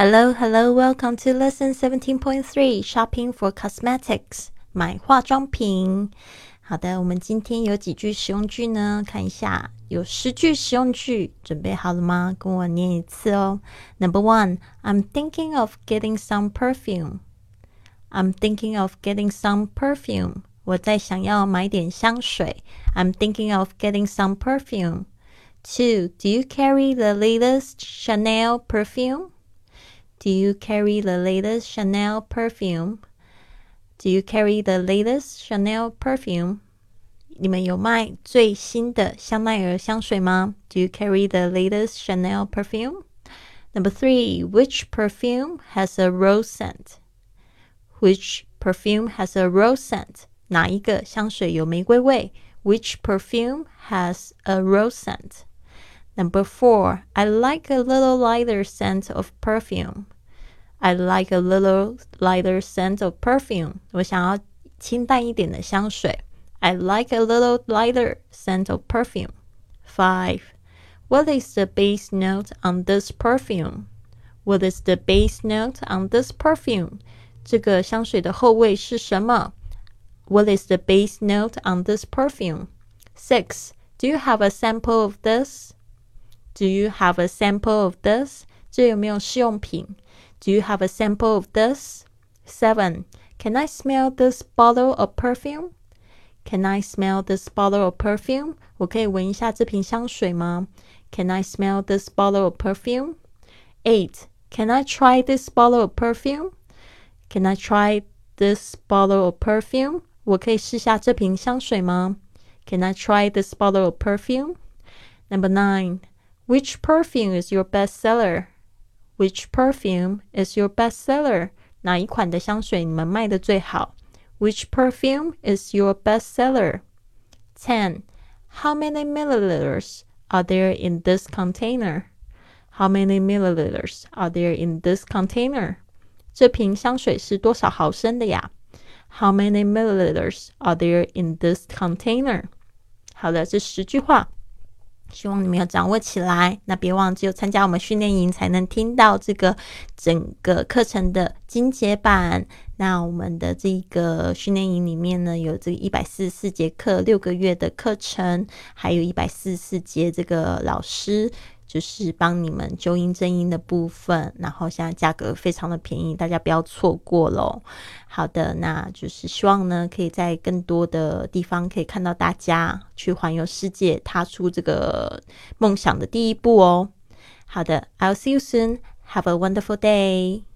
Hello, hello, welcome to lesson seventeen point three. Shopping for cosmetics，买化妆品。好的，我们今天有几句实用句呢？看一下，有十句实用句，准备好了吗？跟我念一次哦。Number one, I'm thinking of getting some perfume. I'm thinking of getting some perfume. 我在想要买点香水。I'm thinking of getting some perfume. Two, do you carry the latest Chanel perfume? Do you carry the latest Chanel perfume? Do you carry the latest Chanel perfume? 你们有卖最新的香奈儿香水吗？Do you carry the latest Chanel perfume? Number three, which perfume has a rose scent? Which perfume has a rose scent? 哪一个香水有玫瑰味？Which perfume has a rose scent? Number four, I like a little lighter scent of perfume. I like a little lighter scent of perfume. 我想要清淡一点的香水。I like a little lighter scent of perfume. Five. What is the base note on this perfume? What is the base note on this perfume? 这个香水的后味是什么？What is the base note on this perfume? Six. Do you have a sample of this? Do you have a sample of this? 这有没有试用品？Do you have a sample of this? Seven. Can I smell this bottle of perfume? Can I smell this bottle of perfume? 我可以闻一下这瓶香水吗？Can I smell this bottle of perfume? Eight. Can I try this bottle of perfume? Can I try this bottle of perfume? 我可以试下这瓶香水吗？Can I try this bottle of perfume? Number nine. Which perfume is your best seller? Which perfume is your best seller? 哪一款的香水你们卖的最好？Which perfume is your best seller? 10. How many milliliters are there in this container? How many milliliters are there in this container? 这瓶香水是多少毫升的呀？How many milliliters are there in this container? 好的，这十句话。 希望你们要掌握起来。那别忘记有参加我们训练营，才能听到这个整个课程的精简版。那我们的这个训练营里面呢，有这个一百四十四节课，六个月的课程，还有一百四十四节这个老师。就是帮你们纠音正音的部分，然后现在价格非常的便宜，大家不要错过喽。好的，那就是希望呢，可以在更多的地方可以看到大家去环游世界，踏出这个梦想的第一步哦。好的，I'll see you soon. Have a wonderful day.